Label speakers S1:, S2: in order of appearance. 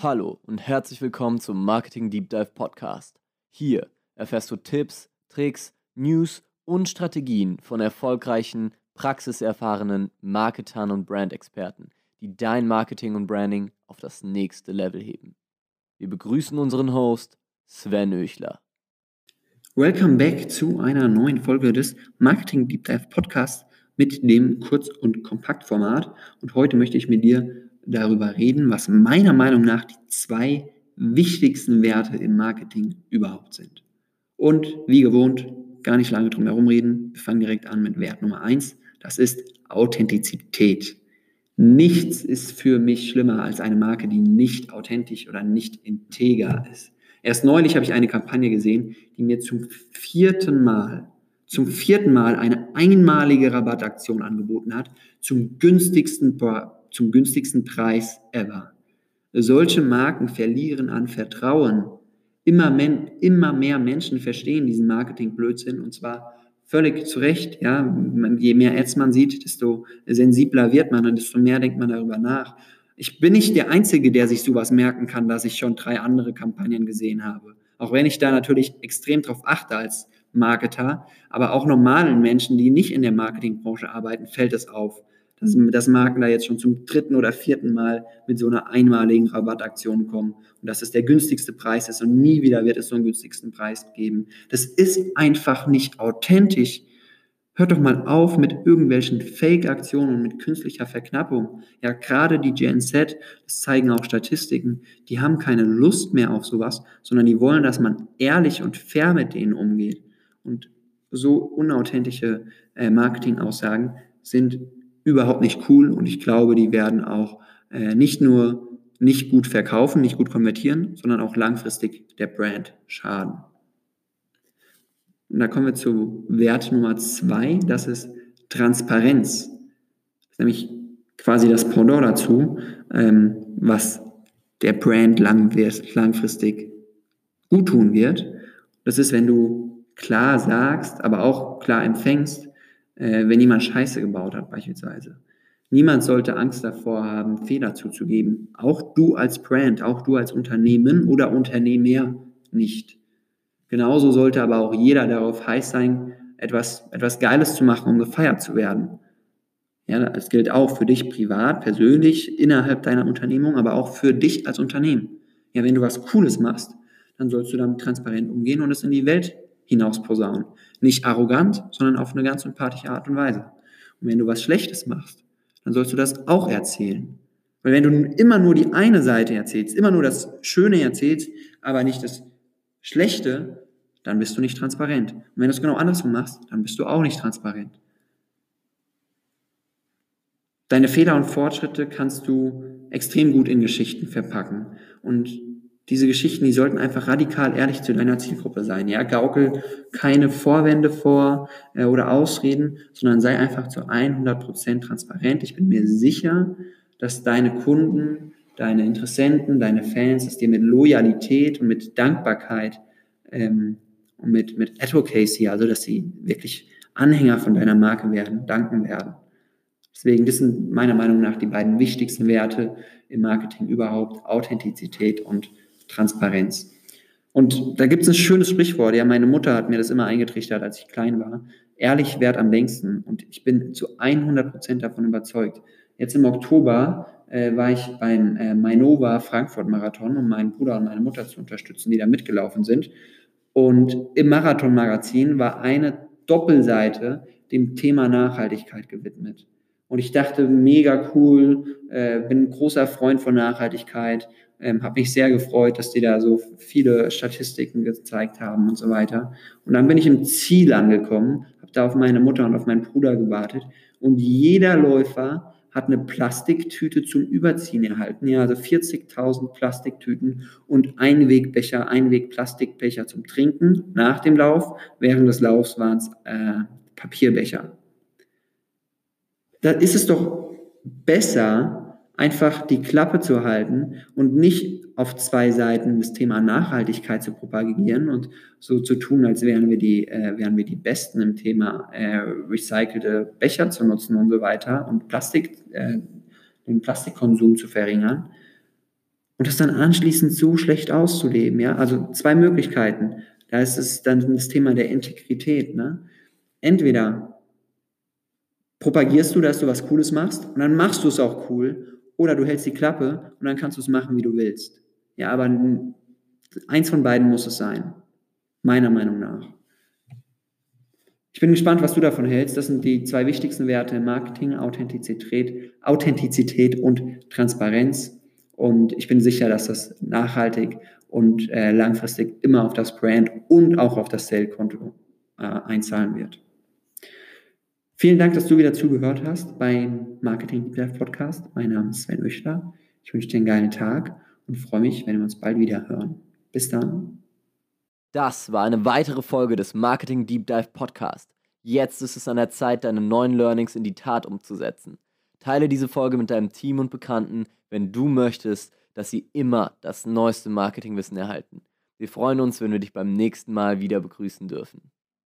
S1: Hallo und herzlich willkommen zum Marketing Deep Dive Podcast. Hier erfährst du Tipps, Tricks, News und Strategien von erfolgreichen, praxiserfahrenen Marketern und Brandexperten, die dein Marketing und Branding auf das nächste Level heben. Wir begrüßen unseren Host Sven Öchler.
S2: Welcome back zu einer neuen Folge des Marketing Deep Dive Podcasts mit dem Kurz- und Kompaktformat. Und heute möchte ich mit dir darüber reden, was meiner Meinung nach die zwei wichtigsten Werte im Marketing überhaupt sind. Und wie gewohnt, gar nicht lange drum herum reden. Wir fangen direkt an mit Wert Nummer eins. Das ist Authentizität. Nichts ist für mich schlimmer als eine Marke, die nicht authentisch oder nicht integer ist. Erst neulich habe ich eine Kampagne gesehen, die mir zum vierten Mal, zum vierten Mal eine einmalige Rabattaktion angeboten hat, zum günstigsten zum günstigsten Preis ever. Solche Marken verlieren an Vertrauen. Immer, men, immer mehr Menschen verstehen diesen Marketing-Blödsinn und zwar völlig zu Recht. Ja? Je mehr Ads man sieht, desto sensibler wird man und desto mehr denkt man darüber nach. Ich bin nicht der Einzige, der sich sowas merken kann, dass ich schon drei andere Kampagnen gesehen habe. Auch wenn ich da natürlich extrem drauf achte als Marketer, aber auch normalen Menschen, die nicht in der Marketingbranche arbeiten, fällt es auf dass, dass Marken da jetzt schon zum dritten oder vierten Mal mit so einer einmaligen Rabattaktion kommen und dass es der günstigste Preis ist und nie wieder wird es so einen günstigsten Preis geben. Das ist einfach nicht authentisch. Hört doch mal auf mit irgendwelchen Fake-Aktionen und mit künstlicher Verknappung. Ja, gerade die Gen Z, das zeigen auch Statistiken, die haben keine Lust mehr auf sowas, sondern die wollen, dass man ehrlich und fair mit denen umgeht. Und so unauthentische äh, Marketingaussagen sind überhaupt nicht cool und ich glaube, die werden auch äh, nicht nur nicht gut verkaufen, nicht gut konvertieren, sondern auch langfristig der Brand schaden. Und da kommen wir zu Wert Nummer zwei, das ist Transparenz. Das ist nämlich quasi das Pendant dazu, ähm, was der Brand lang langfristig gut tun wird. Das ist, wenn du klar sagst, aber auch klar empfängst, äh, wenn jemand Scheiße gebaut hat beispielsweise. Niemand sollte Angst davor haben, Fehler zuzugeben. Auch du als Brand, auch du als Unternehmen oder Unternehmer nicht. Genauso sollte aber auch jeder darauf heiß sein, etwas, etwas Geiles zu machen, um gefeiert zu werden. Ja, das gilt auch für dich privat, persönlich, innerhalb deiner Unternehmung, aber auch für dich als Unternehmen. Ja, wenn du was Cooles machst, dann sollst du damit transparent umgehen und es in die Welt hinaus posaunen. Nicht arrogant, sondern auf eine ganz sympathische Art und Weise. Und wenn du was Schlechtes machst, dann sollst du das auch erzählen. Weil wenn du immer nur die eine Seite erzählst, immer nur das Schöne erzählst, aber nicht das Schlechte, dann bist du nicht transparent. Und wenn du es genau andersrum machst, dann bist du auch nicht transparent. Deine Fehler und Fortschritte kannst du extrem gut in Geschichten verpacken. Und diese Geschichten, die sollten einfach radikal ehrlich zu deiner Zielgruppe sein. Ja, gaukel keine Vorwände vor äh, oder Ausreden, sondern sei einfach zu 100% transparent. Ich bin mir sicher, dass deine Kunden, deine Interessenten, deine Fans es dir mit Loyalität und mit Dankbarkeit ähm, und mit, mit Advocacy, also dass sie wirklich Anhänger von deiner Marke werden, danken werden. Deswegen, das sind meiner Meinung nach die beiden wichtigsten Werte im Marketing überhaupt, Authentizität und Transparenz. Und da gibt es ein schönes Sprichwort, ja, meine Mutter hat mir das immer eingetrichtert, als ich klein war. Ehrlich wert am längsten. Und ich bin zu 100 Prozent davon überzeugt. Jetzt im Oktober äh, war ich beim äh, Mainova Frankfurt Marathon, um meinen Bruder und meine Mutter zu unterstützen, die da mitgelaufen sind. Und im Marathon-Magazin war eine Doppelseite dem Thema Nachhaltigkeit gewidmet. Und ich dachte, mega cool, äh, bin ein großer Freund von Nachhaltigkeit ähm, habe mich sehr gefreut, dass die da so viele Statistiken gezeigt haben und so weiter. Und dann bin ich im Ziel angekommen, habe da auf meine Mutter und auf meinen Bruder gewartet und jeder Läufer hat eine Plastiktüte zum Überziehen erhalten. Ja, also 40.000 Plastiktüten und Einwegbecher, Einwegplastikbecher zum Trinken nach dem Lauf. Während des Laufs waren es äh, Papierbecher. Da ist es doch besser, einfach die Klappe zu halten und nicht auf zwei Seiten das Thema Nachhaltigkeit zu propagieren und so zu tun, als wären wir die, äh, wären wir die Besten im Thema äh, recycelte Becher zu nutzen und so weiter und Plastik, äh, den Plastikkonsum zu verringern. und das dann anschließend so schlecht auszuleben. Ja? Also zwei Möglichkeiten. Da ist es dann das Thema der Integrität. Ne? Entweder propagierst du, dass du was Cooles machst und dann machst du es auch cool, oder du hältst die Klappe und dann kannst du es machen, wie du willst. Ja, aber eins von beiden muss es sein, meiner Meinung nach. Ich bin gespannt, was du davon hältst. Das sind die zwei wichtigsten Werte Marketing, Authentizität, Authentizität und Transparenz. Und ich bin sicher, dass das nachhaltig und äh, langfristig immer auf das Brand und auch auf das Sale-Konto äh, einzahlen wird. Vielen Dank, dass du wieder zugehört hast beim Marketing Deep Podcast. Mein Name ist Sven Öchler. Ich wünsche dir einen geilen Tag und freue mich, wenn wir uns bald wieder hören. Bis dann.
S1: Das war eine weitere Folge des Marketing Deep Dive Podcast. Jetzt ist es an der Zeit, deine neuen Learnings in die Tat umzusetzen. Teile diese Folge mit deinem Team und Bekannten, wenn du möchtest, dass sie immer das neueste Marketingwissen erhalten. Wir freuen uns, wenn wir dich beim nächsten Mal wieder begrüßen dürfen.